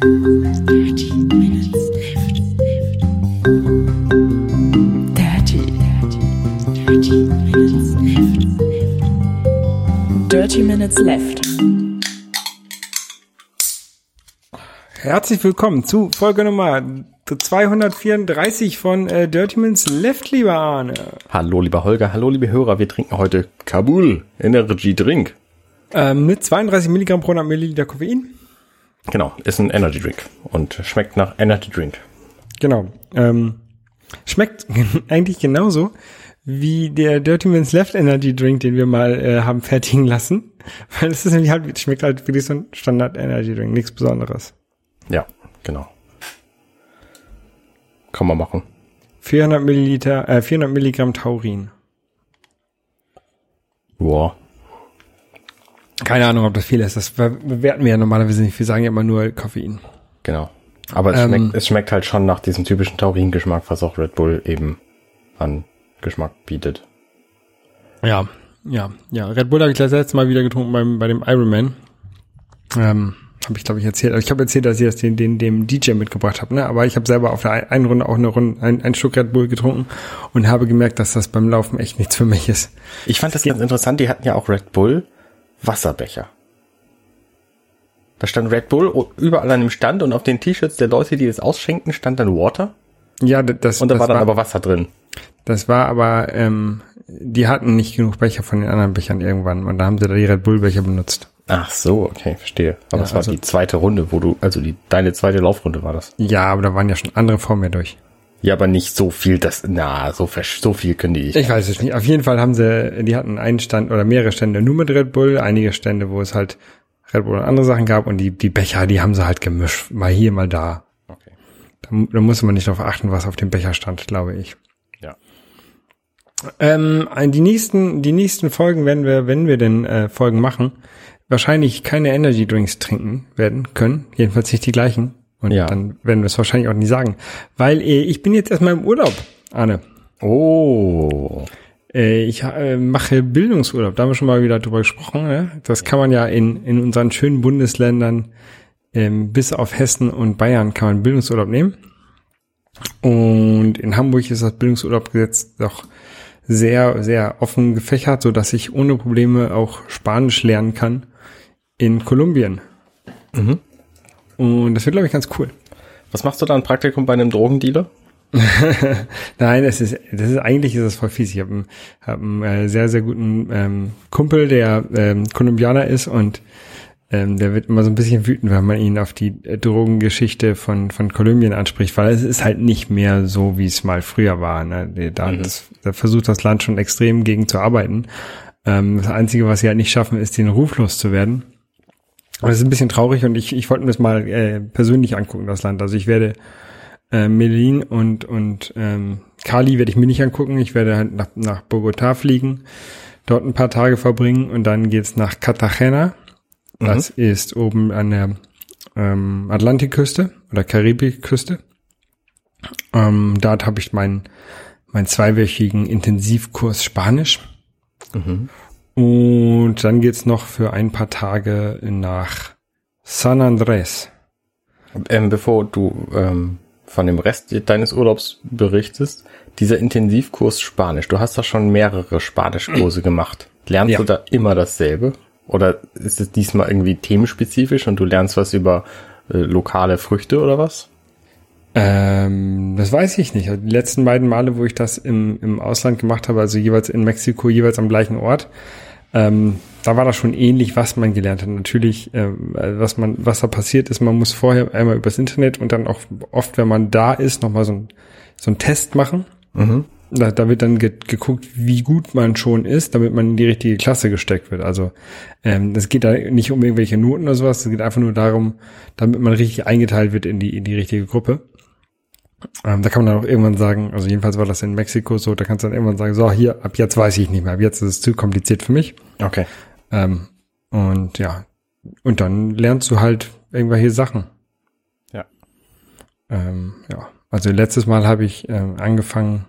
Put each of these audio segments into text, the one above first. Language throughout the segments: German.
Dirty Minutes Left. Dirty, dirty, dirty Minutes Left. Dirty Minutes Left. Herzlich willkommen zu Folge Nummer 234 von äh, Dirty Minutes Left, lieber Arne. Hallo, lieber Holger, hallo, liebe Hörer. Wir trinken heute Kabul Energy Drink. Ähm, mit 32 Milligramm pro 100 Milliliter Koffein. Genau, ist ein Energy Drink und schmeckt nach Energy Drink. Genau. Ähm, schmeckt eigentlich genauso wie der Dirty Minutes Left Energy Drink, den wir mal äh, haben fertigen lassen. Weil es ist nämlich halt, schmeckt halt wirklich so ein Standard Energy Drink, nichts Besonderes. Ja, genau. Kann man machen. 400 Milliliter, äh, 400 Milligramm Taurin. Boah. Keine Ahnung, ob das viel ist. Das bewerten wir ja normalerweise nicht. Wir sagen ja immer nur Koffein. Genau. Aber es, Ähm. schmeckt, es schmeckt halt schon nach diesem typischen Taurin-Geschmack, was auch Red Bull eben an Geschmack bietet. Ja, ja, ja. Red Bull habe ich das letzte Mal wieder getrunken beim, bei dem Ironman. Ähm, habe ich, glaube ich, erzählt. Also ich habe erzählt, dass ich das den, den, dem DJ mitgebracht habe, ne? Aber ich habe selber auf der ein- einen Runde auch eine Runde, ein, ein Stück Red Bull getrunken und habe gemerkt, dass das beim Laufen echt nichts für mich ist. Ich fand das ganz interessant, die hatten ja auch Red Bull Wasserbecher. Da stand Red Bull überall an dem Stand und auf den T-Shirts der Leute, die das ausschenken, stand dann Water Ja, das, und da das war dann aber Wasser drin. das war aber, ähm, die hatten nicht genug Becher von den anderen Bechern irgendwann und da haben sie da die Red Bull Becher benutzt. Ach so, okay, verstehe. Aber Ja, es war also- die zweite Runde, wo du, also die, deine zweite Laufrunde war das. Ja, aber da waren ja schon andere vor mir durch. Ja, aber nicht so viel, das, na, so, so viel können die nicht. Ich weiß es nicht. Auf jeden Fall haben sie, die hatten einen Stand oder mehrere Stände nur mit Red Bull, einige Stände, wo es halt Red Bull und andere Sachen gab und die, die Becher, die haben sie halt gemischt. Mal hier, mal da. Okay. Da, da muss man nicht darauf achten, was auf dem Becher stand, glaube ich. Ja. Ähm, die nächsten, die nächsten Folgen werden wir, wenn wir denn äh, Folgen machen, wahrscheinlich keine Energy Drinks trinken werden können. Jedenfalls nicht die gleichen. Und Ja. dann werden wir es wahrscheinlich auch nie sagen. Weil äh, ich bin jetzt erstmal im Urlaub, Arne. Oh. Äh, ich äh, mache Bildungsurlaub, da haben wir schon mal wieder drüber gesprochen. Ne? Das kann man ja in, in unseren schönen Bundesländern, ähm, bis auf Hessen und Bayern, kann man Bildungsurlaub nehmen. Und in Hamburg ist das Bildungsurlaubgesetz doch sehr, sehr offen gefächert, so dass ich ohne Probleme auch Spanisch lernen kann in Kolumbien. Mhm. Und das wird, glaube ich, ganz cool. Was machst du da ein Praktikum bei einem Drogendealer? Nein, es ist, das ist eigentlich ist es voll fies. Ich habe einen, hab einen äh, sehr, sehr guten ähm, Kumpel, der ähm, Kolumbianer ist und ähm, der wird immer so ein bisschen wütend, wenn man ihn auf die äh, Drogengeschichte von, von Kolumbien anspricht, weil es ist halt nicht mehr so, wie es mal früher war. Ne? Da, das, da versucht das Land schon extrem gegen zu arbeiten. Ähm, das Einzige, was sie halt nicht schaffen, ist, den Ruf loszuwerden. Aber das ist ein bisschen traurig und ich, ich wollte mir das mal äh, persönlich angucken, das Land. Also ich werde äh, Medellin und, und ähm, Cali werde ich mir nicht angucken. Ich werde halt nach, nach Bogotá fliegen, dort ein paar Tage verbringen und dann geht's nach Cartagena. Das ist oben an der ähm, Atlantikküste oder Karibikküste. Ähm, dort habe ich meinen meinen zweiwöchigen Intensivkurs Spanisch. Und dann geht's noch für ein paar Tage nach San Andrés. Ähm, bevor du ähm, von dem Rest deines Urlaubs berichtest, dieser Intensivkurs Spanisch, du hast doch schon mehrere Spanischkurse gemacht. Lernst Ja. du da immer dasselbe? Oder ist es diesmal irgendwie themenspezifisch und du lernst was über äh, lokale Früchte oder was? Ähm, das weiß ich nicht. Also Die letzten beiden Male, wo ich das im, im Ausland gemacht habe, also jeweils in Mexiko, jeweils am gleichen Ort, ähm, da war das schon ähnlich, was man gelernt hat. Natürlich, ähm, äh, was man, was da passiert ist, man muss vorher einmal übers Internet und dann auch oft, wenn man da ist, nochmal so ein, so ein Test machen. Da, da wird dann ge geguckt, wie gut man schon ist, damit man in die richtige Klasse gesteckt wird. Also ähm, das geht da nicht um irgendwelche Noten oder sowas, es geht einfach nur darum, damit man richtig eingeteilt wird in die, in die richtige Gruppe. Ähm, da kann man dann auch irgendwann sagen, also jedenfalls war das in Mexiko so, da kannst du dann irgendwann sagen, so hier, ab jetzt weiß ich nicht mehr, ab jetzt ist es zu kompliziert für mich. Okay. Ähm, und ja, und dann lernst du halt irgendwelche Sachen. Ja. Ähm, ja, also letztes Mal habe ich ähm, angefangen,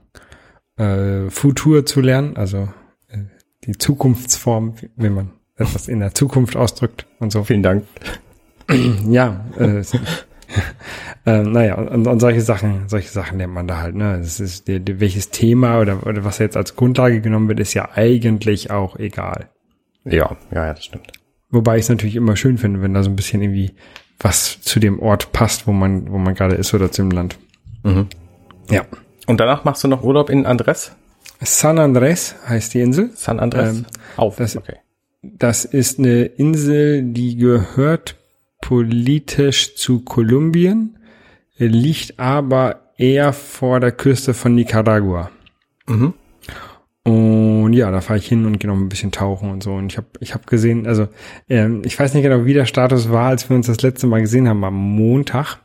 äh, Futur zu lernen, also äh, die Zukunftsform, wie man etwas in der Zukunft ausdrückt und so. Vielen Dank. Ja, äh, Ähm, naja, und, und solche Sachen, solche Sachen nennt man da halt, ne? Das ist welches Thema oder, oder was jetzt als Grundlage genommen wird, ist ja eigentlich auch egal. Ja, ja, ja, das stimmt. Wobei ich es natürlich immer schön finde, wenn da so ein bisschen irgendwie was zu dem Ort passt, wo man, wo man gerade ist oder zu dem Land. Mhm. Ja. Und danach machst du noch Urlaub in Andres? San Andres heißt die Insel. San Andres? Ähm, Auf, das- okay. Das ist eine Insel, die gehört politisch zu Kolumbien, liegt aber eher vor der Küste von Nicaragua. Mhm. Und ja, da fahre ich hin und gehe noch ein bisschen tauchen und so. Und ich habe ich hab gesehen, also ähm, ich weiß nicht genau, wie der Status war, als wir uns das letzte Mal gesehen haben am Montag.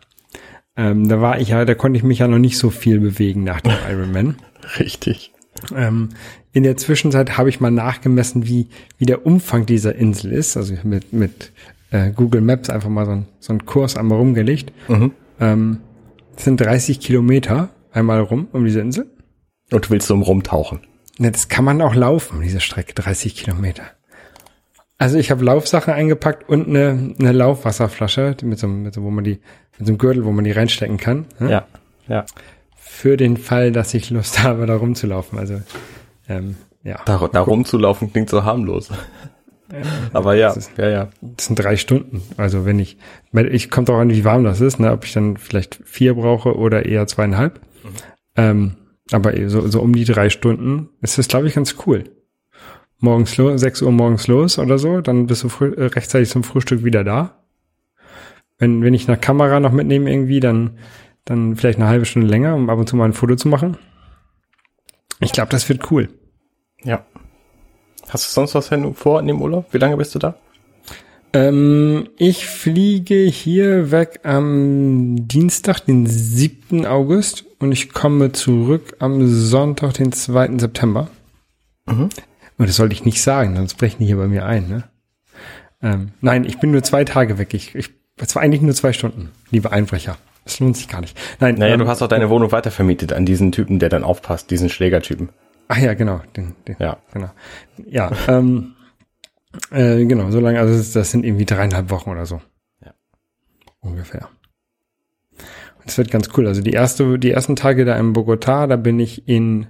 Ähm, da war ich ja, da konnte ich mich ja noch nicht so viel bewegen nach dem Ironman. Richtig. Ähm, in der Zwischenzeit habe ich mal nachgemessen, wie, wie der Umfang dieser Insel ist. Also mit, mit äh, Google Maps einfach mal so, ein, so einen Kurs einmal rumgelegt. Mhm. Ähm, das sind 30 Kilometer einmal rum um diese Insel. Und du willst so rumtauchen? Ne, das kann man auch laufen, diese Strecke, 30 Kilometer. Also ich habe Laufsachen eingepackt und eine, eine Laufwasserflasche, mit so, einem- mit so, wo man die, mit so einem Gürtel, wo man die reinstecken kann. ne? Ja. Ja. Für den Fall, dass ich Lust habe, da rumzulaufen. Also ähm, ja. Da, da rumzulaufen klingt so harmlos. Aber ja, das ist- ja, ja. Das sind drei Stunden. Also wenn ich, ich kommt auch an, wie warm das ist, ne? ob ich dann vielleicht vier brauche oder eher zweieinhalb. Ähm, aber so, so um die drei Stunden ist das, glaube ich, ganz cool. Morgens los, 6 Uhr morgens los oder so, dann bist du früh, äh, rechtzeitig zum Frühstück wieder da. Wenn, wenn ich eine Kamera noch mitnehme irgendwie, dann, dann vielleicht eine halbe Stunde länger, um ab und zu mal ein Foto zu machen. Ich glaube, das wird cool. Ja. Hast du sonst was vor in dem Urlaub? Wie lange bist du da? Ähm, ich fliege hier weg am Dienstag, den 7. August und ich komme zurück am Sonntag, den 2. September. Mhm. Und das sollte ich nicht sagen, sonst brechen die hier bei mir ein, ne? Ähm, nein, ich bin nur zwei Tage weg. Ich, ich, es war eigentlich nur zwei Stunden, liebe Einbrecher. Das lohnt sich gar nicht. Nein, Naja, ähm, du hast auch deine Wohnung weitervermietet an diesen Typen, der dann aufpasst, diesen Schlägertypen. Ach ja, genau. Den, den, Ja. Genau. Ja, ähm, äh, genau, so lange, also das, sind irgendwie dreieinhalb Wochen oder so. Ja. Ungefähr. Und es wird ganz cool. Also die erste, die ersten Tage da in Bogota, da bin ich in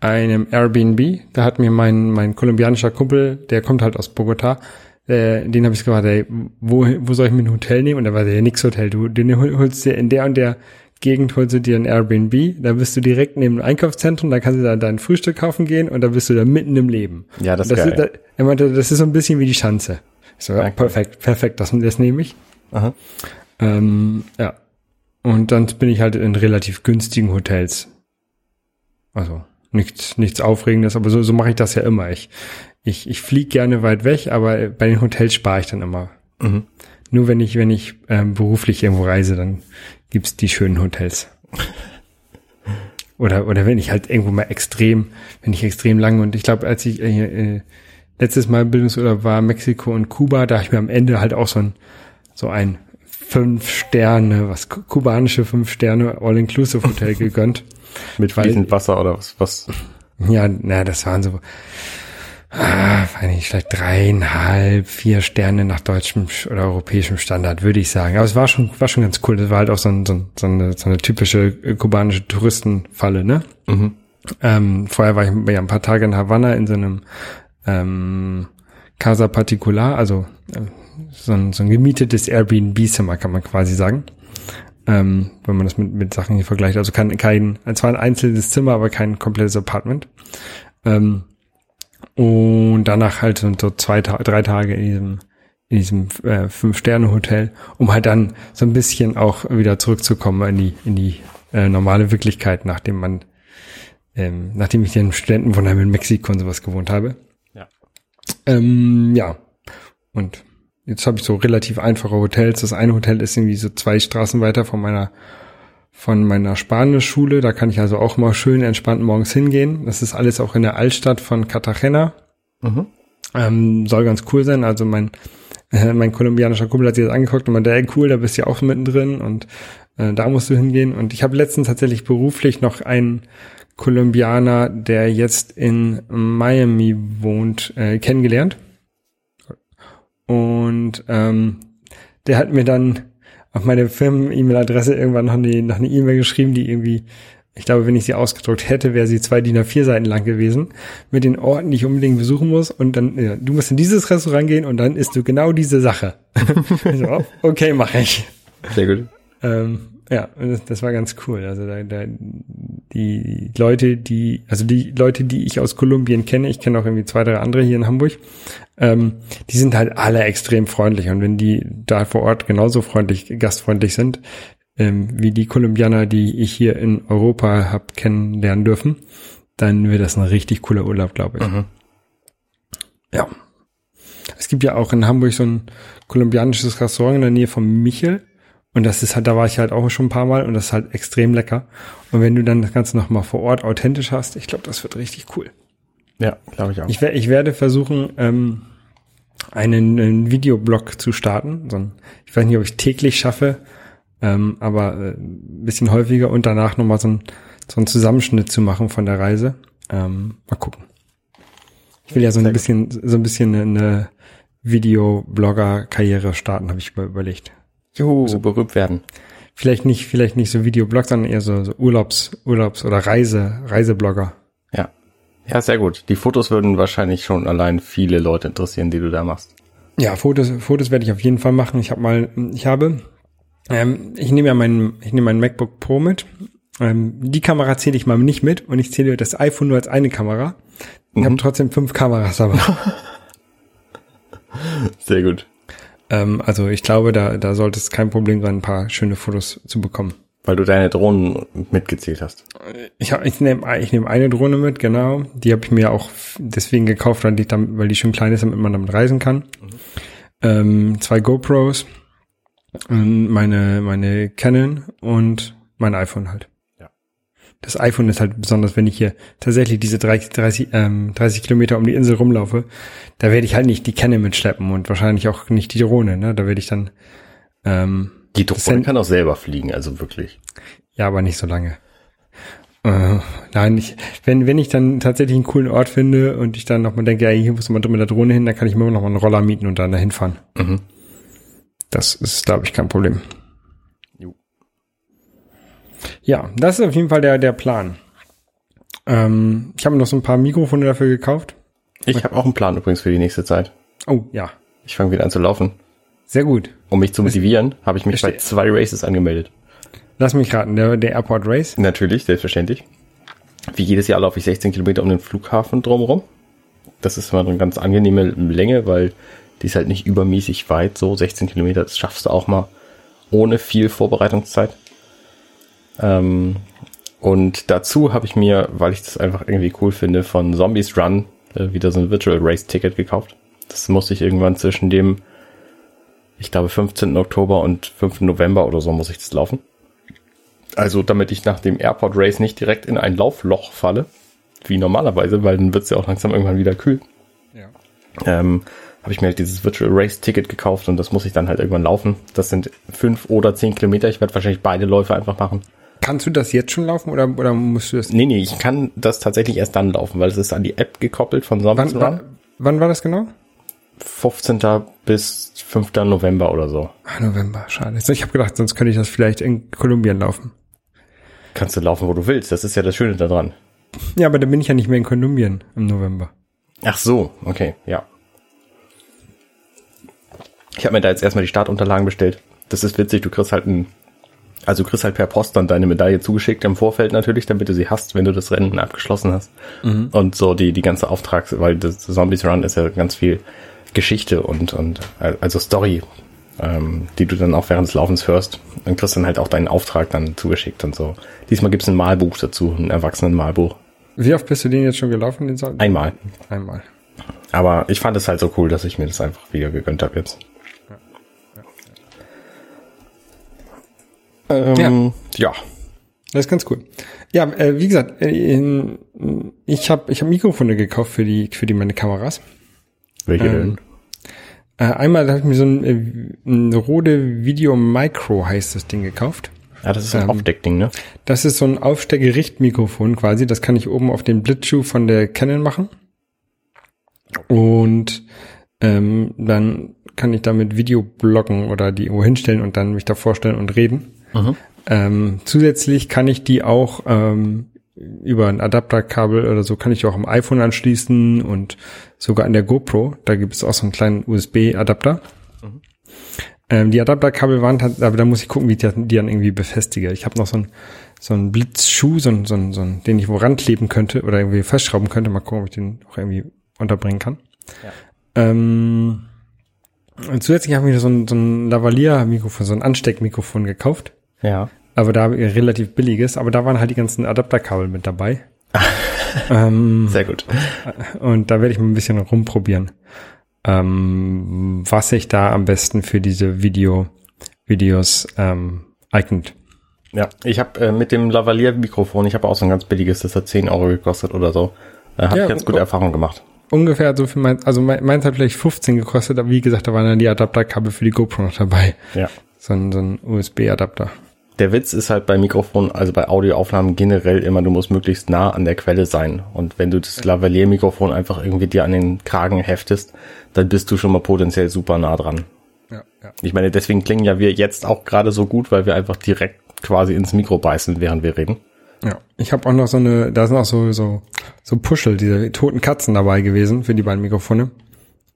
einem Airbnb. Da hat mir mein, mein kolumbianischer Kumpel, der kommt halt aus Bogota, äh, den habe ich gefragt, ey, wo, wo soll ich mir ein Hotel nehmen? Und da war der nix Hotel. Du, den hol- holst dir in der und der Gegend holst du dir ein Airbnb, da bist du direkt neben dem Einkaufszentrum, da kannst du da dein Frühstück kaufen gehen und da bist du da mitten im Leben. Ja, das ist das geil. ist, da, er meinte, das ist so ein bisschen wie die Schanze. So, ja, perfekt, perfekt, das, das nehme ich. Aha. Ähm, ja. Und dann bin ich halt in relativ günstigen Hotels. Also nichts, nichts Aufregendes, aber so, so mache ich das ja immer. Ich, ich, ich fliege gerne weit weg, aber bei den Hotels spare ich dann immer. Mhm. Nur wenn ich, wenn ich ähm, beruflich irgendwo reise, dann gibt's die schönen Hotels. Oder, oder wenn ich halt irgendwo mal extrem, wenn ich extrem lang und ich glaube, als ich äh, äh, letztes Mal im Bildungsurlaub war, Mexiko und Kuba, da habe ich mir am Ende halt auch so ein, so ein fünf Sterne, was ku- kubanische fünf Sterne All-Inclusive Hotel gegönnt. Mit fließend Wasser oder was? was? Ja, na, das waren so, ah, nicht, vielleicht dreieinhalb, vier Sterne nach deutschem sch- oder europäischem Standard, würde ich sagen. Aber es war schon, war schon ganz cool. Das war halt auch so, ein, so, ein, so, eine, so eine typische äh, kubanische Touristenfalle, ne? Mhm. Ähm, vorher war ich ja ein paar Tage in Havanna in so einem ähm, Casa Particular, also ähm, so, ein, so ein gemietetes Airbnb-Zimmer, kann man quasi sagen. Ähm, wenn man das mit, mit Sachen hier vergleicht. Also kein, kein, zwar ein einzelnes Zimmer, aber kein komplettes Apartment. Ähm, und danach halt so zwei, drei Tage in diesem, in diesem äh, Fünf-Sterne-Hotel, um halt dann so ein bisschen auch wieder zurückzukommen in die, in die äh, normale Wirklichkeit, nachdem man ähm, nachdem ich in Studentenwohnheim in Mexiko und sowas gewohnt habe. Ja. Ähm, ja. Und jetzt habe ich so relativ einfache Hotels. Das eine Hotel ist irgendwie so zwei Straßen weiter von meiner von meiner Spanischschule. Da kann ich also auch mal schön entspannt morgens hingehen. Das ist alles auch in der Altstadt von Cartagena. Mhm. Ähm, soll ganz cool sein. Also mein, äh, mein kolumbianischer Kumpel hat sich das angeguckt und meinte, ey, cool, da bist du ja auch mittendrin und äh, da musst du hingehen. Und ich habe letztens tatsächlich beruflich noch einen Kolumbianer, der jetzt in Miami wohnt, äh, kennengelernt. Und ähm, der hat mir dann auf meine Firmen-E-Mail-Adresse irgendwann noch eine noch eine E-Mail geschrieben, die irgendwie, ich glaube, wenn ich sie ausgedruckt hätte, wäre sie zwei DIN A4 Seiten lang gewesen, mit den Orten, die ich unbedingt besuchen muss. Und dann, ja, du musst in dieses Restaurant gehen und dann isst du genau diese Sache. so, okay, mache ich. Sehr gut. Ähm, ja, das, war ganz cool. Also da, da, die Leute, die, also die Leute, die ich aus Kolumbien kenne, ich kenne auch irgendwie zwei, drei andere hier in Hamburg, ähm, die sind halt alle extrem freundlich. Und wenn die da vor Ort genauso freundlich, gastfreundlich sind, ähm, wie die Kolumbianer, die ich hier in Europa hab kennenlernen dürfen, dann wird das ein richtig cooler Urlaub, glaube ich. Mhm. Ja. Es gibt ja auch in Hamburg so ein kolumbianisches Restaurant in der Nähe von Michel. Und das ist halt, da war ich halt auch schon ein paar Mal und das ist halt extrem lecker. Und wenn du dann das Ganze nochmal vor Ort authentisch hast, ich glaube, das wird richtig cool. Ja, glaube ich auch. Ich, ich werde versuchen, ähm, einen, einen Videoblog zu starten. So ein, ich weiß nicht, ob ich täglich schaffe, ähm, aber äh, ein bisschen häufiger und danach nochmal so ein, so einen Zusammenschnitt zu machen von der Reise. Ähm, mal gucken. Ich will ja so ein bisschen, so ein bisschen eine Videoblogger-Karriere starten, habe ich über, überlegt. Juhu, so berühmt werden. Vielleicht nicht, vielleicht nicht so Videoblog, sondern eher so, so Urlaubs, Urlaubs oder Reise, Reiseblogger. Ja. Ja, sehr gut. Die Fotos würden wahrscheinlich schon allein viele Leute interessieren, die du da machst. Ja, Fotos, Fotos werde ich auf jeden Fall machen. Ich habe mal, ich habe, ähm, ich nehme ja meinen, ich nehme mein MacBook Pro mit. Ähm, die Kamera zähle ich mal nicht mit und ich zähle das iPhone nur als eine Kamera. Ich habe trotzdem fünf Kameras, aber Sehr gut. Ähm, also ich glaube, da, da sollte es kein Problem sein, ein paar schöne Fotos zu bekommen. Weil du deine Drohnen mitgezählt hast. Ich, hab, ich nehme ich nehm eine Drohne mit, genau. Die habe ich mir auch deswegen gekauft, weil die, damit, weil die schön klein ist, damit man damit reisen kann. Ähm, zwei GoPros, und meine, meine Canon und mein iPhone halt. Das iPhone ist halt besonders, wenn ich hier tatsächlich diese 30, 30, ähm, 30 Kilometer um die Insel rumlaufe, da werde ich halt nicht die Canon mitschleppen und wahrscheinlich auch nicht die Drohne. Ne? Da werde ich dann ähm, Die Drohne kann auch selber fliegen, also wirklich. ja, aber nicht so lange. Äh, nein, ich, wenn, wenn ich dann tatsächlich einen coolen Ort finde und ich dann nochmal denke, ja, hier muss man mit der Drohne hin, dann kann ich mir immer noch mal einen Roller mieten und dann dahin fahren. Mhm. Das ist, glaube ich, kein Problem. Ja, das ist auf jeden Fall der, der Plan. Ähm, ich habe noch so ein paar Mikrofone dafür gekauft. Ich habe auch einen Plan übrigens für die nächste Zeit. Oh, ja. Ich fange wieder an zu laufen. Sehr gut. Um mich zu motivieren, habe ich mich bei zwei Races angemeldet. Lass mich raten, der, der Airport Race. Natürlich, selbstverständlich. Wie jedes Jahr laufe ich 16 Kilometer um den Flughafen drumherum. Das ist immer eine ganz angenehme Länge, weil die ist halt nicht übermäßig weit. So 16 Kilometer, das schaffst du auch mal ohne viel Vorbereitungszeit. Ähm, und dazu habe ich mir, weil ich das einfach irgendwie cool finde, von Zombies Run äh, wieder so ein Virtual Race Ticket gekauft. Das musste ich irgendwann zwischen dem, ich glaube, 15. Oktober und 5. November oder so muss ich das laufen. Also damit ich nach dem Airport Race nicht direkt in ein Laufloch falle, wie normalerweise, weil dann wird's ja auch langsam irgendwann wieder kühl. Ja. Ähm, habe ich mir halt dieses Virtual Race Ticket gekauft und das muss ich dann halt irgendwann laufen. Das sind fünf oder zehn Kilometer. Ich werde wahrscheinlich beide Läufe einfach machen. Kannst du das jetzt schon laufen oder, oder musst du das? Nee, nee, ich kann das tatsächlich erst dann laufen, weil es ist an die App gekoppelt von Wann, Zombies Run. wann, wann war das genau? 15. bis 5. November oder so. Ah, November, schade. Ich habe gedacht, sonst könnte ich das vielleicht in Kolumbien laufen. Kannst du laufen, wo du willst. Das ist ja das Schöne daran. Ja, aber dann bin ich ja nicht mehr in Kolumbien im November. Ach so, okay, ja. Ich habe mir da jetzt erstmal die Startunterlagen bestellt. Das ist witzig, du kriegst halt ein, also du kriegst halt per Post dann deine Medaille zugeschickt im Vorfeld natürlich, damit du sie hast, wenn du das Rennen abgeschlossen hast. Und so die, die ganze Auftrags, weil das Zombies Run ist ja ganz viel Geschichte und, und also Story, ähm, die du dann auch während des Laufens hörst. Und kriegst dann halt auch deinen Auftrag dann zugeschickt und so. Diesmal gibt's ein Malbuch dazu, ein Erwachsenen-Malbuch. Wie oft bist du den jetzt schon gelaufen? Den Sa- Einmal. Einmal. Aber ich fand es halt so cool, dass ich mir das einfach wieder gegönnt habe jetzt. Ähm, ja. Das ist ganz cool. Ja, äh, wie gesagt, äh, in- ich habe ich hab Mikrofone gekauft für die für die meine Kameras. Welche Ähm, denn? Äh, einmal habe ich mir so ein, äh, ein Rode Video Micro heißt das Ding gekauft. Ja, das ist ein ähm, Aufdeckding, ne? Das ist so ein Aufsteckgerichtmikrofon quasi. Das kann ich oben auf den Blitzschuh von der Canon machen. Und ähm, dann kann ich damit Video bloggen oder die irgendwo hinstellen und dann mich da vorstellen und reden. Mhm. Ähm, zusätzlich kann ich die auch ähm, über ein Adapterkabel oder so kann ich auch am iPhone anschließen und sogar an der GoPro. Da gibt es auch so einen kleinen USB-Adapter. Ähm, die Adapterkabel waren, aber da muss ich gucken, wie ich die, die dann irgendwie befestige. Ich habe noch so einen so einen Blitzschuh, so einen, so einen, so einen, den ich wo rankleben könnte oder irgendwie festschrauben könnte. Mal gucken, ob ich den auch irgendwie unterbringen kann. Ja. Ähm, und zusätzlich habe ich mir so ein, so ein Lavalier-Mikrofon, so ein Ansteckmikrofon gekauft. Ja. Aber da habe ich ein relativ billiges, aber da waren halt die ganzen Adapterkabel mit dabei. ähm, Sehr gut. und da werde ich mal ein bisschen rumprobieren, ähm, was sich da am besten für diese Video, Videos ähm, eignet. Ja, ich habe äh, mit dem Lavalier-Mikrofon, ich habe auch so ein ganz billiges, das hat 10 Euro gekostet oder so. Äh, habe Ja, ich ganz gute. Erfahrungen gemacht. Ungefähr so viel mein, also mein, meins hat vielleicht 15 gekostet, aber wie gesagt, da waren dann die Adapterkabel für die GoPro noch dabei. Ja. So ein, so ein USB-Adapter. Der Witz ist halt bei Mikrofonen, also bei Audioaufnahmen generell immer, du musst möglichst nah an der Quelle sein. Und wenn du das Lavalier-Mikrofon einfach irgendwie dir an den Kragen heftest, dann bist du schon mal potenziell super nah dran. Ja, ja. Ich meine, deswegen klingen ja wir jetzt auch gerade so gut, weil wir einfach direkt quasi ins Mikro beißen, während wir reden. Ja, ich habe auch noch so eine, da sind auch so so so Puschel, diese toten Katzen dabei gewesen für die beiden Mikrofone.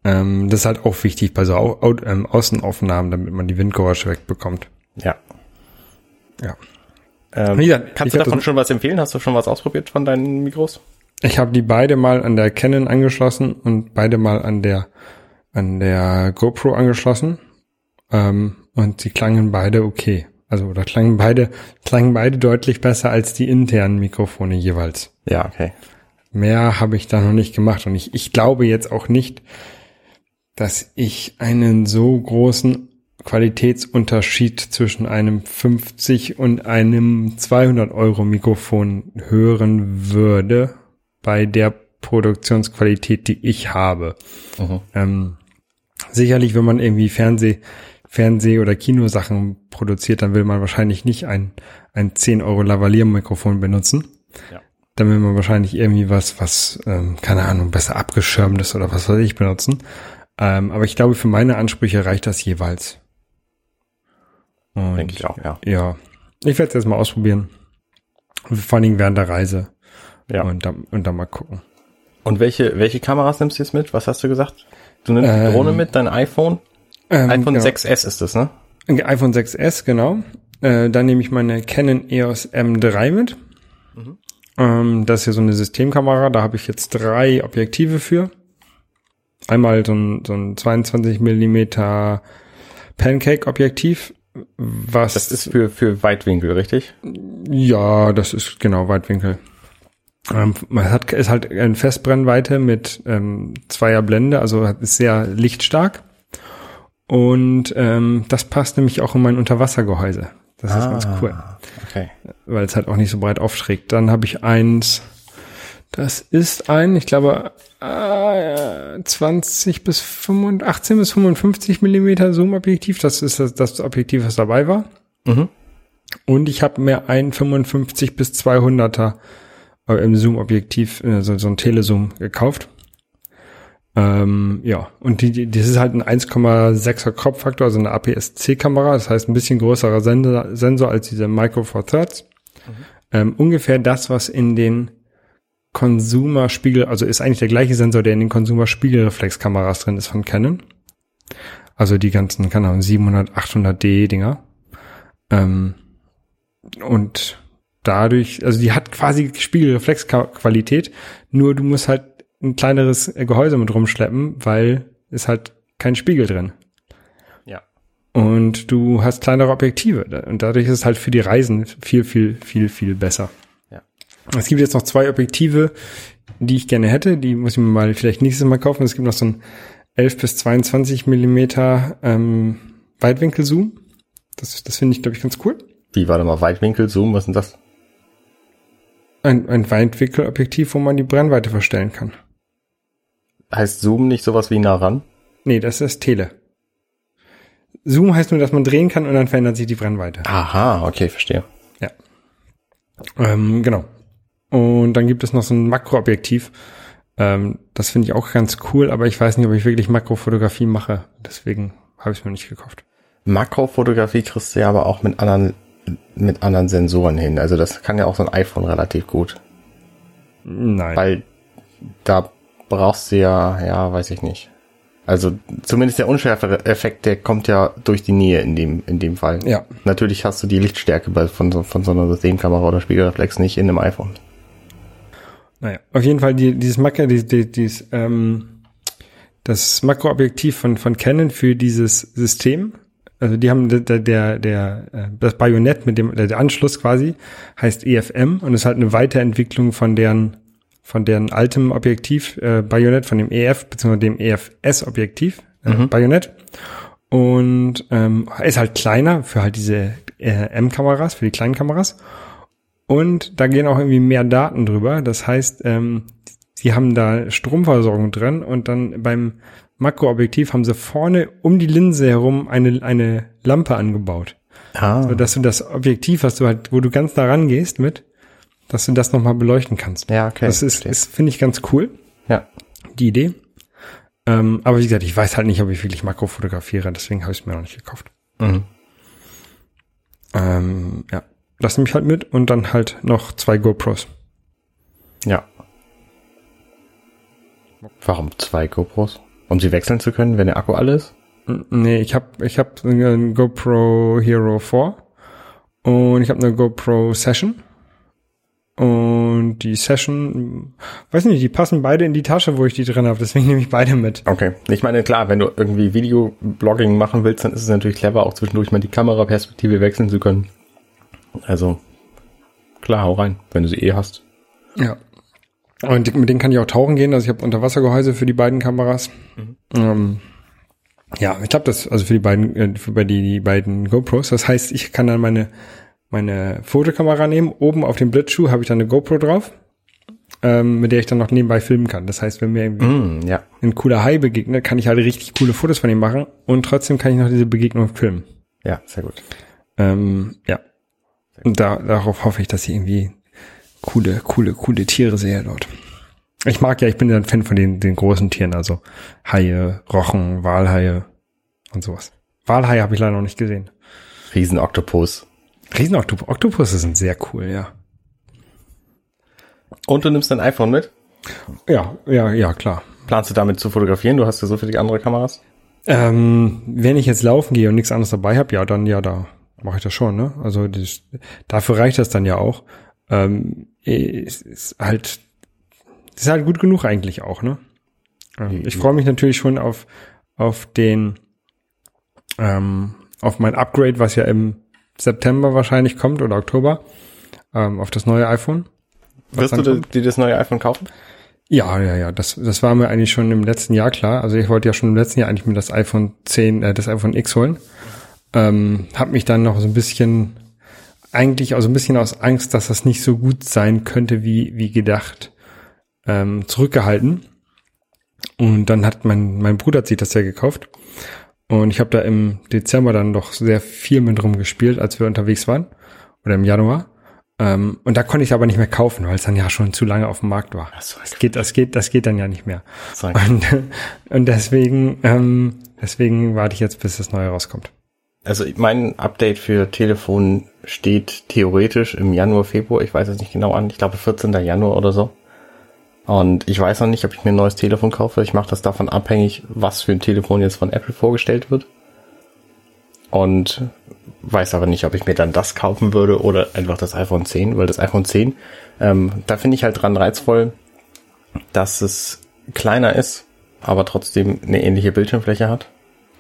Ähm, das ist halt auch wichtig bei so Au Au ähm, Außenaufnahmen, damit man die Windgeräusche wegbekommt. Ja. Ja. Ähm, gesagt, kannst du davon schon was empfehlen? Hast du schon was ausprobiert von deinen Mikros? Ich habe die beide mal an der Canon angeschlossen und beide mal an der an der GoPro angeschlossen. Ähm, und sie klangen beide okay. Also oder klangen beide klangen beide deutlich besser als die internen Mikrofone jeweils. Ja, okay. Mehr habe ich da noch nicht gemacht und ich, ich glaube jetzt auch nicht, dass ich einen so großen Qualitätsunterschied zwischen einem 50 und einem 200 Euro Mikrofon hören würde bei der Produktionsqualität, die ich habe. Mhm. Ähm, sicherlich, wenn man irgendwie Fernseh, Fernseh- oder Kinosachen produziert, dann will man wahrscheinlich nicht ein, ein 10 Euro Lavalier-Mikrofon benutzen. Ja. Dann will man wahrscheinlich irgendwie was, was, ähm, keine Ahnung, besser abgeschirmt ist oder was weiß ich benutzen. Ähm, aber ich glaube, für meine Ansprüche reicht das jeweils. Und, Denke ich auch, ja. Ja, ich werde es jetzt mal ausprobieren. Vor allen Dingen während der Reise. Ja. Und dann, und dann mal gucken. Und welche, welche Kameras nimmst du jetzt mit? Was hast du gesagt? Du nimmst die Ähm, Drohne mit, dein iPhone? Ähm, iPhone genau. 6S ist das, ne? IPhone 6S, genau. Äh, dann nehme ich meine Canon EOS M3 mit. Ähm, das ist ja so eine Systemkamera. Da habe ich jetzt drei Objektive für. Einmal so ein, so ein 22 Millimeter Pancake-Objektiv, was Das ist für, für Weitwinkel, richtig? ja, das ist genau Weitwinkel. Ähm, man hat ist halt eine Festbrennweite mit ähm, zweier Blende, also ist sehr lichtstark. Und ähm, das passt nämlich auch in mein Unterwassergehäuse. Das ist ganz cool, Okay. weil es halt auch nicht so breit aufschrägt. Dann habe ich eins, das ist ein, ich glaube, äh, 20 bis 25, 18 bis 55 Millimeter Zoom-Objektiv. Das ist das, das Objektiv, was dabei war. Mhm. Und ich habe mir ein 55 bis 200er äh, im Zoom-Objektiv, äh, so, so ein Telezoom gekauft. Ähm, ja, und die, die, das ist halt ein 1,6er Crop-Faktor, also eine APS-C-Kamera, das heißt ein bisschen größerer Sensor, Sensor als diese Micro Four Thirds. Ähm, ungefähr das, was in den Consumer-Spiegel, also ist eigentlich der gleiche Sensor, der in den Consumer-Spiegelreflexkameras drin ist von Canon. Also die ganzen, keine Ahnung, 700, 800D Dinger. Ähm, und dadurch, also die hat quasi Spiegelreflexqualität, nur du musst halt ein kleineres Gehäuse mit rumschleppen, weil es halt kein Spiegel drin. Ja. Und du hast kleinere Objektive. Und dadurch ist es halt für die Reisen viel, viel, viel, viel besser. Ja. Es gibt jetzt noch zwei Objektive, die ich gerne hätte. Die muss ich mir mal vielleicht nächstes Mal kaufen. Es gibt noch so ein 11 bis 22 Millimeter ähm, Weitwinkelzoom. Das, das finde ich, glaube ich, ganz cool. Wie, warte mal, Weitwinkel, Zoom, was ist denn das? Ein, ein Weitwinkelobjektiv, wo man die Brennweite verstellen kann. Heißt Zoom nicht sowas wie nah ran? Nee, das ist Tele. Zoom heißt nur, dass man drehen kann und dann verändert sich die Brennweite. Aha, okay, verstehe. Ähm, genau. Und dann gibt es noch so ein Makroobjektiv. Ähm, das finde ich auch ganz cool, aber ich weiß nicht, ob ich wirklich Makrofotografie mache. Deswegen habe ich es mir nicht gekauft. Makrofotografie kriegst du ja aber auch mit anderen, mit anderen Sensoren hin. Also das kann ja auch so ein iPhone relativ gut. Nein. Weil da brauchst du ja, ja, weiß ich nicht. Also zumindest der Unschärfe-Effekt, der kommt ja durch die Nähe in dem, in dem Fall. Ja. Natürlich hast du die Lichtstärke bei, von, so, von so einer Systemkamera oder Spiegelreflex nicht in einem iPhone. Naja, auf jeden Fall die, dieses Makro, die, die, dieses, ähm, das Makroobjektiv von, von Canon für dieses System. Also die haben der, der, der, äh, das Bajonett mit dem, der Anschluss quasi heißt EFM und ist halt eine Weiterentwicklung von deren von deren altem Objektiv äh, Bajonett, von dem EF bzw. dem EFS-Objektiv äh, Mhm. Bajonett. Und ähm, ist halt kleiner für halt diese äh, M-Kameras, für die kleinen Kameras. Und da gehen auch irgendwie mehr Daten drüber. Das heißt, ähm, sie haben da Stromversorgung drin und dann beim Makroobjektiv haben sie vorne um die Linse herum eine, eine Lampe angebaut. Ah. So dass du das Objektiv, was du halt, wo du ganz da rangehst mit, dass du das nochmal beleuchten kannst. Ja, okay. Das ist, ist finde ich, ganz cool, ja. die Idee. Ähm, aber wie gesagt, ich weiß halt nicht, ob ich wirklich Makro fotografiere, deswegen habe ich es mir noch nicht gekauft. Mhm. Ähm, ja, das nehme ich halt mit und dann halt noch zwei GoPros. Ja. Warum zwei GoPros? Um sie wechseln zu können, wenn der Akku alle ist? Nee, ich habe ich hab eine GoPro Hero 4 und ich habe eine GoPro Session. Und die Session, weiß nicht, die passen beide in die Tasche, wo ich die drin habe, deswegen nehme ich beide mit. Okay. Ich meine, klar, wenn du irgendwie Videoblogging machen willst, dann ist es natürlich clever, auch zwischendurch mal die Kameraperspektive wechseln zu können. Also, klar, hau rein, wenn du sie eh hast. Ja. Und mit denen kann ich auch tauchen gehen. Also ich habe Unterwassergehäuse für die beiden Kameras. Ähm, ja, ich glaube das, also für die beiden, äh, für die, die beiden GoPros. Das heißt, ich kann dann meine meine Fotokamera nehmen. Oben auf dem Blitzschuh habe ich dann eine GoPro drauf, ähm, mit der ich dann noch nebenbei filmen kann. Das heißt, wenn mir irgendwie Mm, ja. ein cooler Hai begegnet, kann ich halt richtig coole Fotos von ihm machen und trotzdem kann ich noch diese Begegnung filmen. Ja, sehr gut. Ähm, ja. Und da, darauf hoffe ich, dass ich irgendwie coole, coole, coole Tiere sehe dort. Ich mag ja, ich bin ja ein Fan von den, den großen Tieren, also Haie, Rochen, Walhaie und sowas. Walhaie habe ich leider noch nicht gesehen. Riesenoktopus. Riesenoktopus Oktopusse sind sehr cool, ja. Und du nimmst dein iPhone mit? Ja, ja, ja, klar. Planst du damit zu fotografieren? Du hast ja so viele andere Kameras. Ähm, wenn ich jetzt laufen gehe und nichts anderes dabei habe, ja, dann ja, da mache ich das schon, ne? Also das, dafür reicht das dann ja auch. Ähm, es ist halt, ist halt gut genug eigentlich auch, ne? Ähm, ich freue mich natürlich schon auf auf den ähm, auf mein Upgrade, was ja im September wahrscheinlich kommt oder Oktober, ähm, auf das neue iPhone. Wirst du dir, dir das neue iPhone kaufen? Ja, ja, ja, das, das war mir eigentlich schon im letzten Jahr klar. Also ich wollte ja schon im letzten Jahr eigentlich mir das iPhone 10, äh, das iPhone X holen. Ähm, hab mich dann noch so ein bisschen, eigentlich auch so ein bisschen aus Angst, dass das nicht so gut sein könnte, wie, wie gedacht, ähm, zurückgehalten. Und dann hat mein, mein Bruder hat sich das ja gekauft. Und ich habe da im Dezember dann doch sehr viel mit rumgespielt, als wir unterwegs waren. Oder im Januar. Ähm, und da konnte ich es aber nicht mehr kaufen, weil es dann ja schon zu lange auf dem Markt war. Ach so, Das geht, das geht, das geht dann ja nicht mehr. Und, und deswegen, ähm, deswegen warte ich jetzt, bis das neue rauskommt. Also mein Update für Telefon steht theoretisch im Januar, Februar, ich weiß es nicht genau an, ich glaube 14. Januar oder so. Und ich weiß noch nicht, ob ich mir ein neues Telefon kaufe. Ich mache das davon abhängig, was für ein Telefon jetzt von Apple vorgestellt wird. Und weiß aber nicht, ob ich mir dann das kaufen würde oder einfach das iPhone 10, weil das iPhone 10, ähm, da finde ich halt dran reizvoll, dass es kleiner ist, aber trotzdem eine ähnliche Bildschirmfläche hat.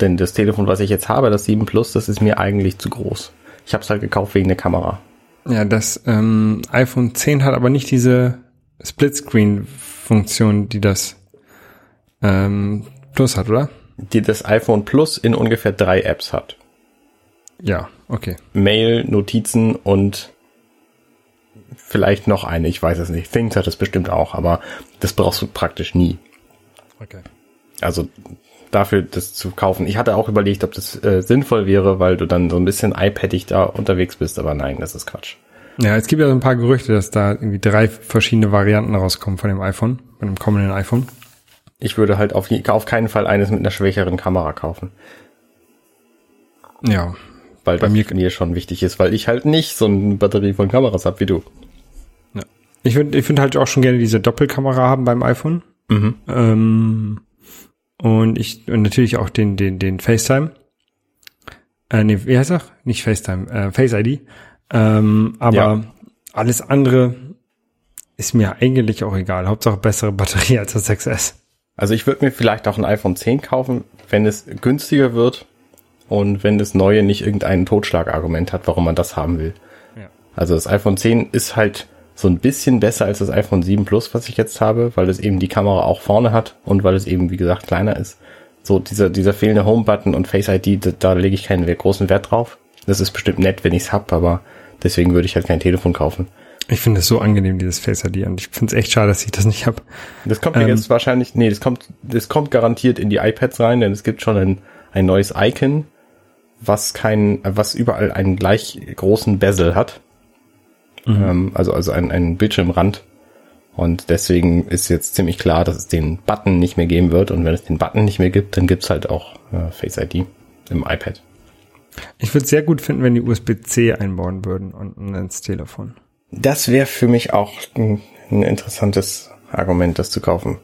Denn das Telefon, was ich jetzt habe, das 7 Plus, das ist mir eigentlich zu groß. Ich habe es halt gekauft wegen der Kamera. Ja, das ähm, iPhone 10 hat aber nicht diese Splitscreen-Funktion, die das ähm, Plus hat, oder? Die das iPhone Plus in ungefähr drei Apps hat. Ja, okay. Mail, Notizen und vielleicht noch eine, ich weiß es nicht. Things hat es bestimmt auch, aber das brauchst du praktisch nie. Okay. Also dafür das zu kaufen. Ich hatte auch überlegt, ob das äh, sinnvoll wäre, weil du dann so ein bisschen iPadig da unterwegs bist, aber nein, das ist Quatsch. Ja, es gibt ja so ein paar Gerüchte, dass da irgendwie drei verschiedene Varianten rauskommen von dem iPhone, von dem kommenden iPhone. Ich würde halt auf, auf keinen Fall eines mit einer schwächeren Kamera kaufen. Ja. Weil Bei das mir- mir schon wichtig ist, weil ich halt nicht so eine Batterie von Kameras habe wie du. ja. Ich würde ich würde halt auch schon gerne diese Doppelkamera haben beim iPhone. Mhm. Ähm, und ich und natürlich auch den den den FaceTime. Äh, nee, wie heißt er? Nicht FaceTime, äh, Face ID. Ähm, aber Ja. alles andere ist mir eigentlich auch egal. Hauptsache bessere Batterie als das 6S. Also ich würde mir vielleicht auch ein iPhone 10 kaufen, wenn es günstiger wird und wenn das neue nicht irgendein Totschlagargument hat, warum man das haben will. Ja. Also das iPhone 10 ist halt so ein bisschen besser als das iPhone 7 Plus, was ich jetzt habe, weil es eben die Kamera auch vorne hat und weil es eben, wie gesagt, kleiner ist. So dieser, dieser fehlende Home-Button und Face ID, da, da lege ich keinen großen Wert drauf. Das ist bestimmt nett, wenn ich's hab, aber deswegen würde ich halt kein Telefon kaufen. Ich finde es so angenehm, dieses Face ID. Und ich finde es echt schade, dass ich das nicht habe. Das kommt Ähm. jetzt wahrscheinlich, nee, das kommt, das kommt garantiert in die iPads rein, denn es gibt schon ein, ein neues Icon, was kein, was überall einen gleich großen Bezel hat. Ähm, also, also ein, ein Bildschirmrand. Und deswegen ist jetzt ziemlich klar, dass es den Button nicht mehr geben wird. Und wenn es den Button nicht mehr gibt, dann gibt's halt auch äh, Face ID im iPad. Ich würde es sehr gut finden, wenn die USB-C einbauen würden und ins Telefon. Das wäre für mich auch ein, ein interessantes Argument, das zu kaufen.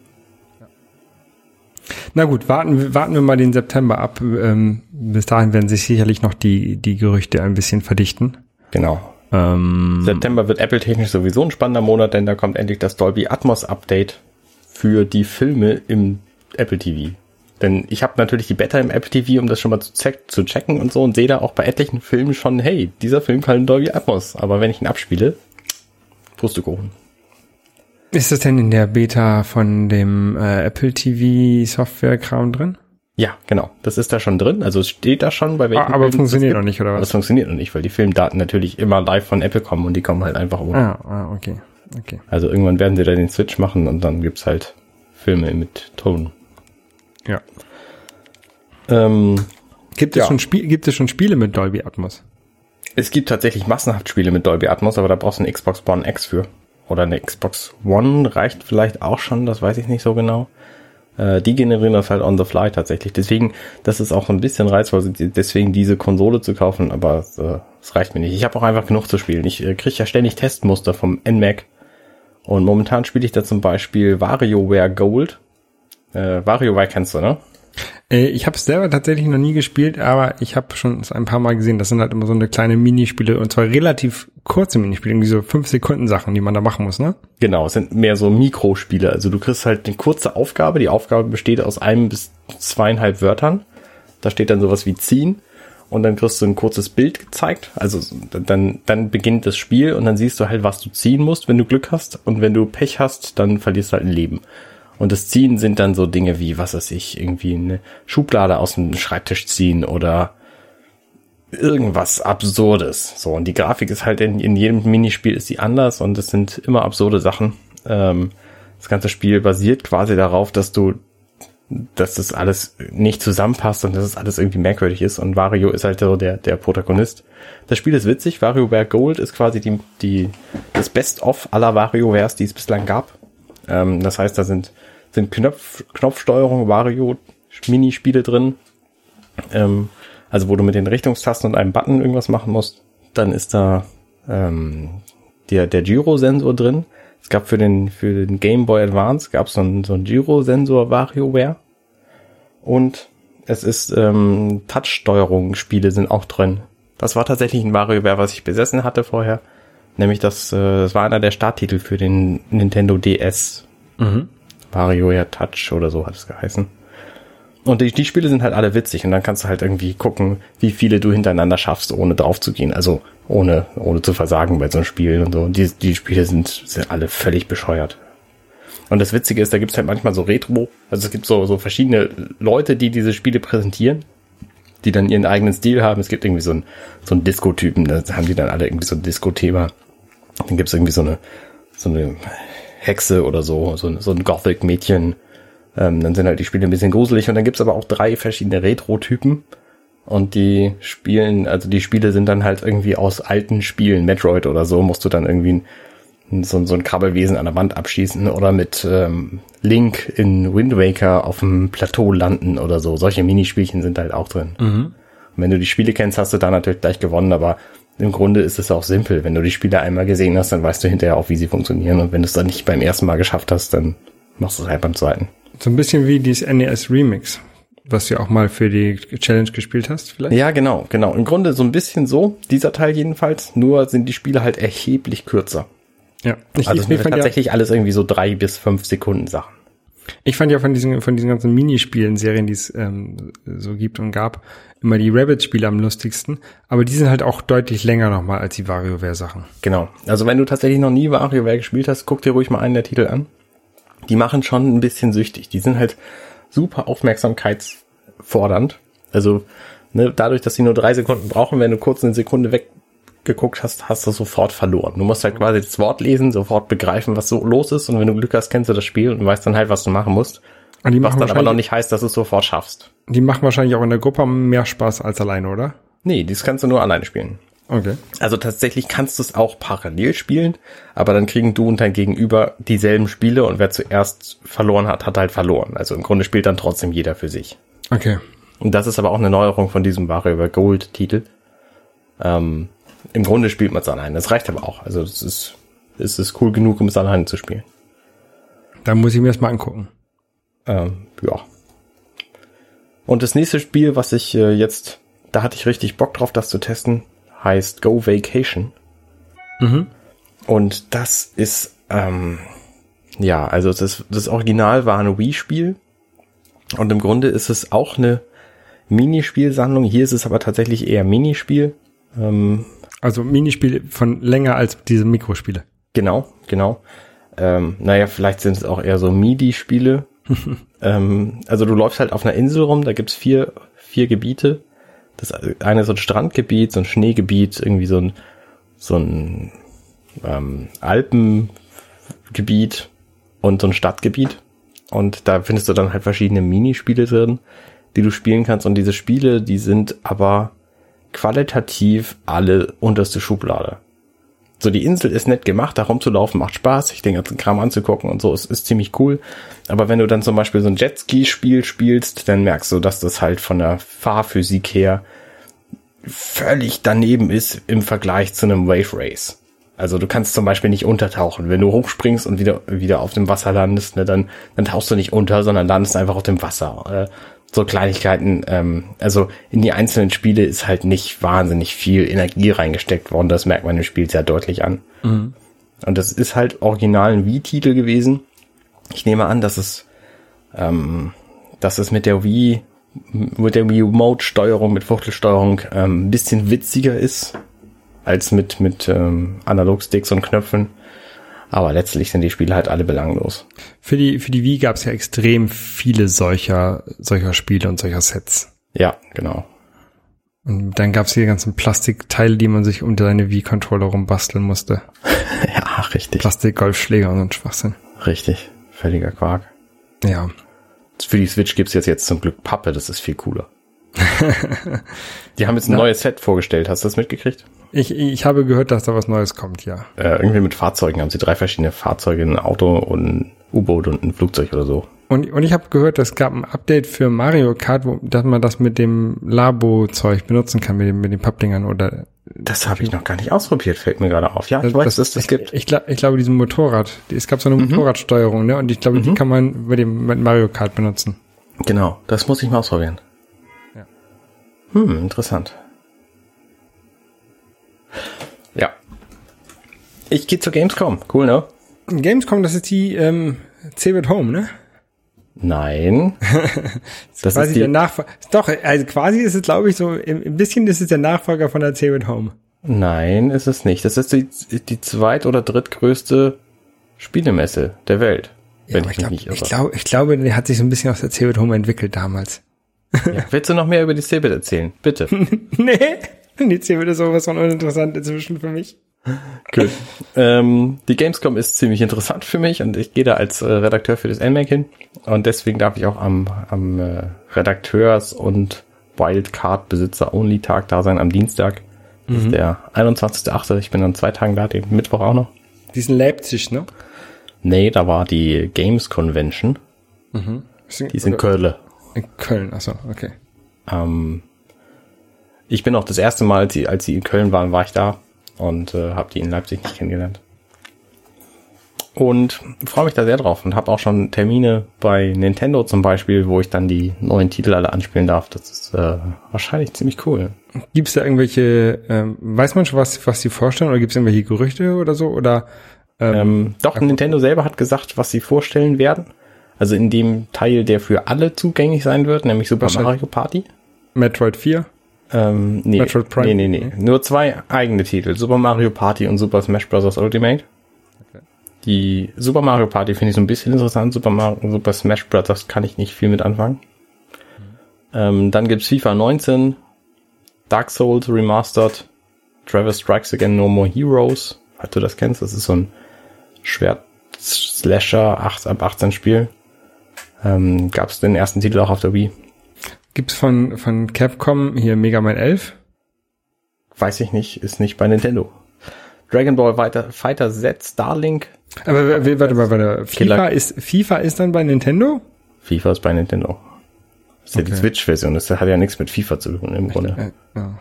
Na gut, warten, wir- warten wir mal den September ab. Ähm, bis dahin werden sich sicherlich noch die, die Gerüchte ein bisschen verdichten. Genau. Ähm, September wird Apple technisch sowieso ein spannender Monat, denn da kommt endlich das Dolby Atmos Update für die Filme im Apple TV. Denn ich habe natürlich die Beta im Apple TV, um das schon mal zu, check zu checken und so und sehe da auch bei etlichen Filmen schon, hey, dieser Film kann Dolby Atmos. Aber wenn ich ihn abspiele, Pustekuchen. ist das denn in der Beta von dem äh, Apple TV Software-Kram drin? Ja, genau. Das ist da schon drin. Also es steht da schon, bei welchen Ah, aber Filmen es funktioniert gibt. noch nicht, oder Aber was? es funktioniert noch nicht, weil die Filmdaten natürlich immer live von Apple kommen und die kommen halt einfach ohne. Ah, ah okay. Okay. Also irgendwann werden sie da den Switch machen und dann gibt's halt Filme mit Ton. Ja. Ähm, Gibt es Ja. schon Spiel, gibt es schon Spiele mit Dolby Atmos? es gibt tatsächlich massenhaft Spiele mit Dolby Atmos, aber da brauchst du eine Xbox One X für. Oder eine Xbox One reicht vielleicht auch schon, das weiß ich nicht so genau. Äh, die generieren das halt on the fly tatsächlich. Deswegen, das ist auch ein bisschen reizvoll, deswegen diese Konsole zu kaufen, aber es, äh, es reicht mir nicht. Ich habe auch einfach genug zu spielen. Ich äh, kriege ja ständig Testmuster vom NMAC. Und momentan spiele ich da zum Beispiel WarioWare Gold. Äh, WarioWare kennst du, ne? Äh, ich habe es selber tatsächlich noch nie gespielt, aber ich habe schon ein paar Mal gesehen. Das sind halt immer so eine kleine Minispiele und zwar relativ kurze Minispiele, irgendwie so fünf Sekunden Sachen, die man da machen muss, ne? Genau, es sind mehr so Mikrospiele. Also du kriegst halt eine kurze Aufgabe. Die Aufgabe besteht aus einem bis zweieinhalb Wörtern. Da steht dann sowas wie ziehen. Und dann kriegst du ein kurzes Bild gezeigt. Also dann, dann beginnt das Spiel und dann siehst du halt, was du ziehen musst, wenn du Glück hast. Und wenn du Pech hast, dann verlierst du halt ein Leben. Und das Ziehen sind dann so Dinge wie, was weiß ich, irgendwie eine Schublade aus dem Schreibtisch ziehen oder irgendwas Absurdes. So, und die Grafik ist halt in, in jedem Minispiel ist sie anders und es sind immer absurde Sachen. Ähm, das ganze Spiel basiert quasi darauf, dass du, dass das alles nicht zusammenpasst und dass es alles irgendwie merkwürdig ist. Und Wario ist halt so der, der Protagonist. Das Spiel ist witzig. WarioWare Gold ist quasi die, die, das Best-of aller WarioWares, die es bislang gab. Ähm, das heißt, da sind, sind Knopf, Knopfsteuerung, Wario-Minispiele drin. Ähm, also wo du mit den Richtungstasten und einem Button irgendwas machen musst. Dann ist da ähm, der, der Gyrosensor drin. Es gab für den, für den Game Boy Advance gab es so einen, so einen Gyrosensor WarioWare. Und es ist ähm, Touch-Steuerung-Spiele sind auch drin. Das war tatsächlich ein WarioWare, was ich besessen hatte vorher. Nämlich das, äh, das war einer der Starttitel für den Nintendo DS. WarioWare Touch oder so hat es geheißen. Und die, die Spiele sind halt alle witzig und dann kannst du halt irgendwie gucken, wie viele du hintereinander schaffst, ohne drauf zu gehen. Also ohne, ohne zu versagen bei so einem Spiel und so. Und die, die Spiele sind, sind alle völlig bescheuert. Und das Witzige ist, da gibt's halt manchmal so Retro, also es gibt so, so verschiedene Leute, die diese Spiele präsentieren, die dann ihren eigenen Stil haben. Es gibt irgendwie so einen, so einen Disco-Typen, da haben die dann alle irgendwie so ein Disco-Thema. Dann gibt's irgendwie so eine, so eine Hexe oder so, so, ein- so ein Gothic-Mädchen. Ähm, dann sind halt die Spiele ein bisschen gruselig und dann gibt's aber auch drei verschiedene Retro-Typen. Und die spielen, also die Spiele sind dann halt irgendwie aus alten Spielen, Metroid oder so, musst du dann irgendwie ein, so, so ein Krabbelwesen an der Wand abschießen oder mit ähm, Link in Wind Waker auf dem Plateau landen oder so. Solche Minispielchen sind halt auch drin. Und wenn du die Spiele kennst, hast du da natürlich gleich gewonnen, aber im Grunde ist es auch simpel. Wenn du die Spiele einmal gesehen hast, dann weißt du hinterher auch, wie sie funktionieren. Und wenn du es dann nicht beim ersten Mal geschafft hast, dann machst du es halt beim zweiten. So ein bisschen wie dieses NES Remix, was du auch mal für die Challenge gespielt hast, vielleicht? Ja, genau, genau. Im Grunde so ein bisschen so, dieser Teil jedenfalls, nur sind die Spiele halt erheblich kürzer. Ja. Ich, Also ich, fand ja, tatsächlich alles irgendwie so drei bis fünf Sekunden Sachen. ich fand ja von diesen, von diesen ganzen Minispielen, Serien, die es ähm, so gibt und gab, immer die Rabbit-Spiele am lustigsten. Aber die sind halt auch deutlich länger nochmal als die WarioWare-Sachen. Genau. Also wenn du tatsächlich noch nie WarioWare gespielt hast, guck dir ruhig mal einen der Titel an. Die machen schon ein bisschen süchtig. Die sind halt super aufmerksamkeitsfordernd. Also ne, dadurch, dass sie nur drei Sekunden brauchen, wenn du kurz eine Sekunde weggeguckt hast, hast du sofort verloren. Du musst halt quasi das Wort lesen, sofort begreifen, was so los ist. Und wenn du Glück hast, kennst du das Spiel und weißt dann halt, was du machen musst. Und die Was dann aber noch nicht heißt, dass du es sofort schaffst. die machen wahrscheinlich auch in der Gruppe mehr Spaß als alleine, oder? Nee, das kannst du nur alleine spielen. Okay. Also tatsächlich kannst du es auch parallel spielen, aber dann kriegen du und dein Gegenüber dieselben Spiele und wer zuerst verloren hat, hat halt verloren. Also im Grunde spielt dann trotzdem jeder für sich. Okay. Und das ist aber auch eine Neuerung von diesem WarioWare Gold Titel. Ähm, Im Grunde spielt man es alleine. Das reicht aber auch. Also es ist, es ist cool genug, um es alleine zu spielen. Dann muss ich mir das mal angucken. Ähm, ja. Und das nächste Spiel, was ich äh, jetzt, da hatte ich richtig Bock drauf, das zu testen, heißt Go Vacation. Und das ist, ähm, ja, also das, das Original war ein Wii-Spiel. Und im Grunde ist es auch eine Minispielsammlung. Hier ist es aber tatsächlich eher Minispiel. Ähm, Also Minispiele von länger als diese Mikrospiele. Genau, genau. Ähm, naja, vielleicht sind es auch eher so MIDI-Spiele. ähm, also du läufst halt auf einer Insel rum, da gibt's vier, vier Gebiete. Das eine ist so ein Strandgebiet, so ein Schneegebiet, irgendwie so ein, so ein ähm, Alpengebiet und so ein Stadtgebiet. Und da findest du dann halt verschiedene Minispiele drin, die du spielen kannst. Und diese Spiele, die sind aber qualitativ alle unterste Schublade. So, die Insel ist nett gemacht, da rumzulaufen macht Spaß, sich den ganzen Kram anzugucken und so, es ist ziemlich cool. Aber wenn du dann zum Beispiel so ein Jetski-Spiel spielst, dann merkst du, dass das halt von der Fahrphysik her völlig daneben ist im Vergleich zu einem Wave Race. Also du kannst zum Beispiel nicht untertauchen. Wenn du hochspringst und wieder, wieder auf dem Wasser landest, ne, dann, dann tauchst du nicht unter, sondern landest einfach auf dem Wasser. Äh, so Kleinigkeiten, ähm, also in die einzelnen Spiele ist halt nicht wahnsinnig viel Energie reingesteckt worden. Das merkt man im Spiel sehr deutlich an. Und das ist halt original ein Wii-Titel gewesen. Ich nehme an, dass es, ähm, dass es mit der Wii, mit der Wii-Remote-Steuerung, mit Fuchtelsteuerung ähm, ein bisschen witziger ist als mit, mit ähm, Analog-Sticks und Knöpfen. Aber letztlich sind die Spiele halt alle belanglos. Für die, für die Wii gab es ja extrem viele solcher, solcher Spiele und solcher Sets. Ja, genau. Und dann gab es die ganzen Plastikteile, die man sich um seine Wii-Controller rumbasteln musste. ja, richtig. Plastik-Golfschläger und so ein Schwachsinn. Richtig. Völliger Quark. Ja. Für die Switch gibt's jetzt, jetzt zum Glück Pappe, das ist viel cooler. die haben jetzt ein neues Set vorgestellt, hast du das mitgekriegt? Ich, ich habe gehört, dass da was Neues kommt, ja. Äh, irgendwie mit Fahrzeugen haben sie drei verschiedene Fahrzeuge, ein Auto und ein U-Boot und ein Flugzeug oder so. Und, und ich habe gehört, es gab ein Update für Mario Kart, wo, dass man das mit dem Labo-Zeug benutzen kann, mit, dem, mit den Pappdingern oder Das habe ich noch gar nicht ausprobiert, fällt mir gerade auf. Ja, ich Das- weiß, dass das gibt. Ich, glaub, ich glaube, diesen Motorrad. Es gab so eine Motorradsteuerung, ne? Und ich glaube, die kann man mit dem mit Mario Kart benutzen. Genau, das muss ich mal ausprobieren. Ja. Hm, interessant. Ja. Ich gehe zur Gamescom. Cool, ne? Gamescom, das ist die ähm, Cebit Home, ne? Nein. das quasi ist der die, Nachfolger. Doch, also quasi ist es, glaube ich, so, ein bisschen ist es der Nachfolger von der Cebit Home. nein, ist es nicht. Das ist die, die zweit- oder drittgrößte Spielemesse der Welt. wenn aber ich ich, glaub, ich, glaube, ich glaube, der hat sich so ein bisschen aus der Cebit Home entwickelt damals. Ja, willst du noch mehr über die Cebit erzählen? Bitte. nee, die Cebit ist sowas von uninteressant inzwischen für mich. Gut. Ähm, die Gamescom ist ziemlich interessant für mich und ich gehe da als äh, Redakteur für das NMAC hin und deswegen darf ich auch am, am äh, Redakteurs- und Wildcard-Besitzer-Only-Tag da sein am Dienstag. Das ist der 21.8. Ich bin an zwei Tagen da, den Mittwoch auch noch. Die ist in Leipzig, ne? Nee, da war die Games Convention. Die ist in Köln. In Köln, achso, okay. Ähm, ich bin auch das erste Mal, als sie, als sie in Köln waren, war ich da und äh, habe die in Leipzig nicht kennengelernt. Und freue mich da sehr drauf und habe auch schon Termine bei Nintendo zum Beispiel, wo ich dann die neuen Titel alle anspielen darf. Das ist äh, wahrscheinlich ziemlich cool. Gibt es da irgendwelche, ähm, weiß man schon, was, was sie vorstellen, oder gibt es irgendwelche Gerüchte oder so? Oder ähm, Ähm, doch, Nintendo selber hat gesagt, was sie vorstellen werden. Also in dem Teil, der für alle zugänglich sein wird, nämlich Super Wahrscheinlich. Mario Party. Metroid 4? Ähm, nee, Metroid Prime? nee, nee, nee. Nur zwei eigene Titel. Super Mario Party und Super Smash Bros. Ultimate. Die Super Mario Party finde ich so ein bisschen interessant. Super Mario, Super Smash Bros. kann ich nicht viel mit anfangen. Ähm, dann gibt's FIFA 19, Dark Souls Remastered, Travis Strikes Again No More Heroes, falls du das kennst. Das ist so ein Schwert-Slasher 8 ab 18 Spiel. Ähm, gab's den ersten Titel auch auf der Wii. Gibt's von, von Capcom hier Mega Man 11? Weiß ich nicht, ist nicht bei Nintendo. Dragon Ball Fighter, Fighter Z, Starlink. Aber w- warte mal, warte. FIFA ist, FIFA ist dann bei Nintendo? FIFA ist bei Nintendo. Das ist ja die Okay. Switch-Version, das hat ja nichts mit FIFA zu tun im Grunde. Äh, ja.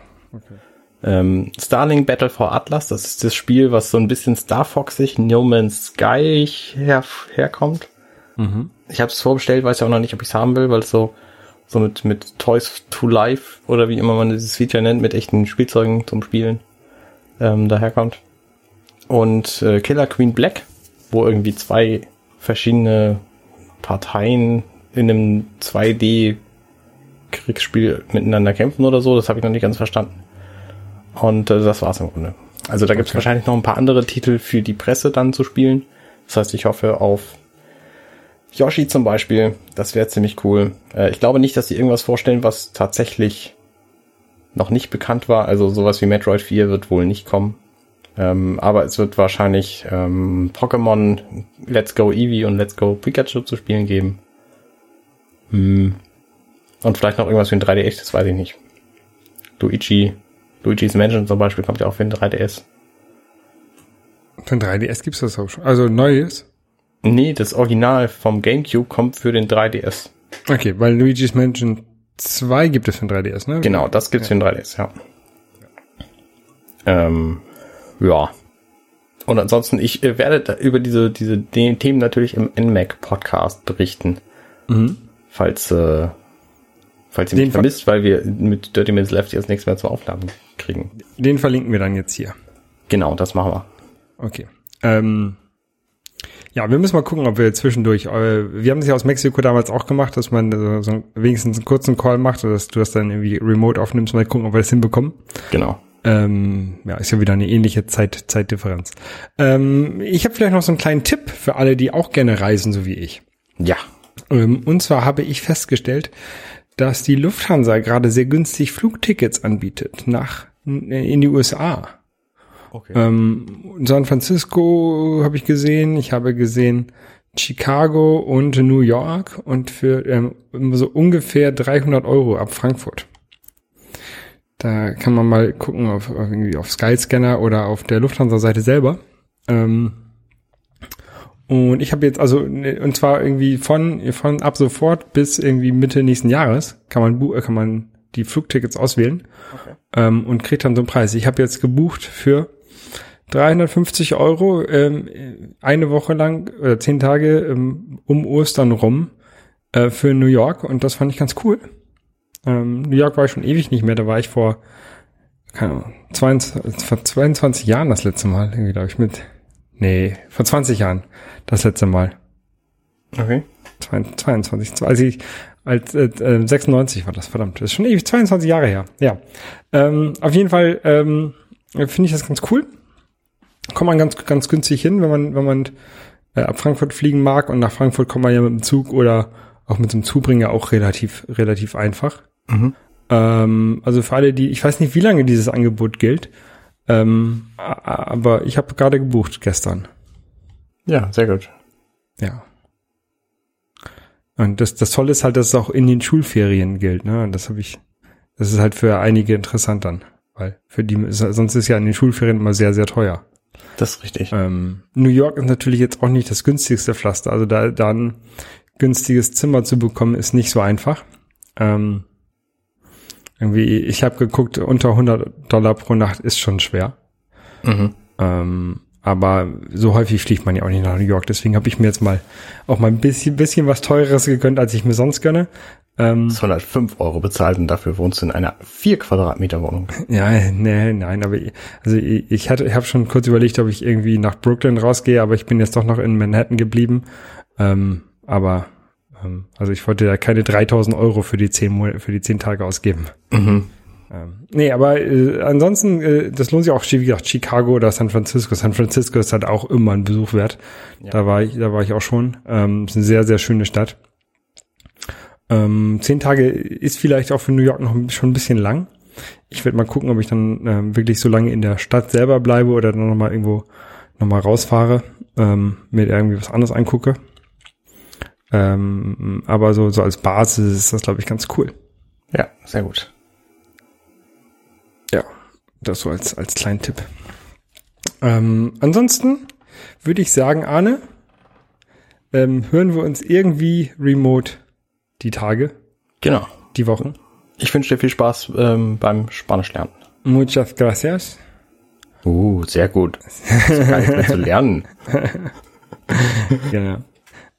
Ähm, Starlink Battle for Atlas, das ist das Spiel, was so ein bisschen Star Foxig, No Man's Sky her, herkommt. Ich habe es vorbestellt, weiß ja auch noch nicht, ob ich es haben will, weil es so, so mit, mit Toys to Life oder wie immer man dieses Feature nennt, mit echten Spielzeugen zum Spielen ähm, daherkommt. Und äh, Killer Queen Black, wo irgendwie zwei verschiedene Parteien in einem 2D Kriegsspiel miteinander kämpfen oder so, das habe ich noch nicht ganz verstanden. Und äh, das war's im Grunde. Also da gibt's Okay. wahrscheinlich noch ein paar andere Titel für die Presse dann zu spielen. Das heißt, ich hoffe auf Yoshi zum Beispiel. Das wäre ziemlich cool. Äh, ich glaube nicht, dass sie irgendwas vorstellen, was tatsächlich noch nicht bekannt war. Also sowas wie Metroid 4 wird wohl nicht kommen. Ähm, aber es wird wahrscheinlich ähm, Pokémon Let's Go Eevee und Let's Go Pikachu zu spielen geben. Hm. Und vielleicht noch irgendwas für ein 3DS, das weiß ich nicht. Luigi, Luigi's Mansion zum Beispiel kommt ja auch für ein 3DS. Für ein 3DS gibt's das auch schon. Also neues? Nee, das Original vom GameCube kommt für den 3DS. Okay, weil Luigi's Mansion 2 gibt es für ein 3DS, ne? Genau, das gibt's für den 3DS, ja. Ähm, ja. Und ansonsten, ich äh, werde da über diese, diese den Themen natürlich im NMAC-Podcast berichten. Falls, äh, falls ihr Den mich ver- vermisst, weil wir mit Dirty Minutes Left jetzt nichts mehr zum Aufladen kriegen. Den verlinken wir dann jetzt hier. Genau, das machen wir. Okay. Ähm, ja, wir müssen mal gucken, ob wir zwischendurch, äh, wir haben das ja aus Mexiko damals auch gemacht, dass man so, so wenigstens einen kurzen Call macht oder dass du das dann irgendwie remote aufnimmst, mal gucken, ob wir das hinbekommen. Genau. Ähm, ja, ist ja wieder eine ähnliche Zeit, Zeitdifferenz. Ähm, ich habe vielleicht noch so einen kleinen Tipp für alle, die auch gerne reisen, so wie ich. Ja. Ähm, und zwar habe ich festgestellt, dass die Lufthansa gerade sehr günstig Flugtickets anbietet nach in die USA. Okay. Ähm, San Francisco habe ich gesehen, ich habe gesehen Chicago und New York und für ähm, so ungefähr 300 Euro ab Frankfurt. Da kann man mal gucken auf, auf irgendwie auf Skyscanner oder auf der Lufthansa-Seite selber. Ähm, und ich habe jetzt also ne, und zwar irgendwie von von ab sofort bis irgendwie Mitte nächsten Jahres kann man äh, kann man die Flugtickets auswählen ähm, und kriegt dann so einen Preis. Ich habe jetzt gebucht für 350 Euro ähm, eine Woche lang oder zehn Tage ähm, um Ostern rum äh, für New York und das fand ich ganz cool. Ähm, New York war ich schon ewig nicht mehr, da war ich vor, keine Ahnung, 22, vor 22 Jahren das letzte Mal, irgendwie glaube ich mit, nee, vor 20 Jahren das letzte Mal. Okay. 22, als ich, als äh, äh, 96 war das, verdammt, das ist schon ewig, 22 Jahre her, ja. Ähm, auf jeden Fall ähm, finde ich das ganz cool. Kommt man ganz, ganz günstig hin, wenn man, wenn man äh, ab Frankfurt fliegen mag und nach Frankfurt kommt man ja mit dem Zug oder auch mit dem Zubringer auch relativ, relativ einfach. Ähm, also für alle, die, ich weiß nicht, wie lange dieses Angebot gilt, ähm, aber ich habe gerade gebucht gestern. Ja, sehr gut. Ja. Und das, das Tolle ist halt, dass es auch in den Schulferien gilt. Ne? Und das habe ich das ist halt für einige interessant dann, weil für die sonst ist ja in den Schulferien immer sehr, sehr teuer. Das ist richtig. Ähm, New York ist natürlich jetzt auch nicht das günstigste Pflaster, also da dann günstiges Zimmer zu bekommen ist nicht so einfach. Ähm, irgendwie, ich habe geguckt, unter 100 Dollar pro Nacht ist schon schwer. Mhm. Ähm, aber so häufig fliegt man ja auch nicht nach New York. Deswegen habe ich mir jetzt mal auch mal ein bisschen, bisschen was teureres gegönnt, als ich mir sonst gönne. Ähm, 205 Euro bezahlt und dafür wohnst du in einer 4 Quadratmeter Wohnung. ja, nee, nein, aber ich, also ich, ich hatte, ich habe schon kurz überlegt, ob ich irgendwie nach Brooklyn rausgehe, aber ich bin jetzt doch noch in Manhattan geblieben. Ähm, aber ähm, also ich wollte ja keine 3000 Euro für die 10 Monate, für die 10 Tage ausgeben. Mhm. Ähm, nee, aber äh, ansonsten, äh, das lohnt sich auch, wie gesagt, Chicago oder San Francisco. San Francisco ist halt auch immer ein Besuch wert. Da war ich, da war ich auch schon. Ähm, ist eine sehr, sehr schöne Stadt. Ähm, zehn Tage ist vielleicht auch für New York noch schon ein bisschen lang. Ich werde mal gucken, ob ich dann ähm, wirklich so lange in der Stadt selber bleibe oder dann nochmal irgendwo nochmal rausfahre, ähm, mir irgendwie was anderes angucke. Ähm, aber so, so als Basis ist das, glaube ich, ganz cool. Ja, sehr gut. Ja, das so als, als kleinen Tipp. Ähm, ansonsten würde ich sagen, Arne, ähm, hören wir uns irgendwie remote die Tage, Genau. die Wochen. Ich wünsche dir viel Spaß ähm, beim Spanisch lernen. Muchas gracias. Uh, sehr gut. Das gar nicht mehr zu lernen. Genau.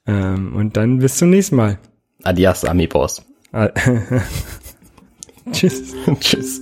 Ähm, und dann bis zum nächsten Mal. Adios, amigos. Ah, Tschüss. Tschüss.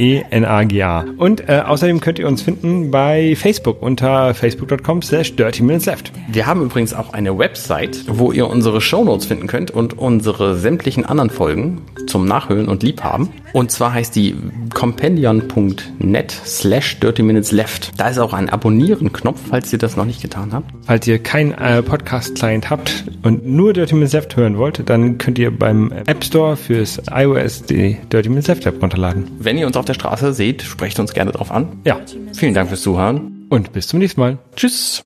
C-O-D-E-N-A-G-A. Und äh, außerdem könnt ihr uns finden bei Facebook unter facebook.com slash dirty minutes left. Wir haben übrigens auch eine Website, wo ihr unsere Shownotes finden könnt und unsere sämtlichen anderen Folgen zum Nachhören und Liebhaben. Und zwar heißt die compendion.net slash 30 minutes left. Da ist auch ein Abonnieren-Knopf, falls ihr das noch nicht getan habt. Falls ihr keinen äh, Podcast-Client habt und nur Dirty Minutes Left hören wollt, dann könnt ihr beim App Store fürs iOS die Dirty Minutes Left App runterladen. Wenn ihr uns auf der Straße seht, sprecht uns gerne drauf an. Ja, Vielen Dank fürs Zuhören. und bis zum nächsten Mal. Tschüss.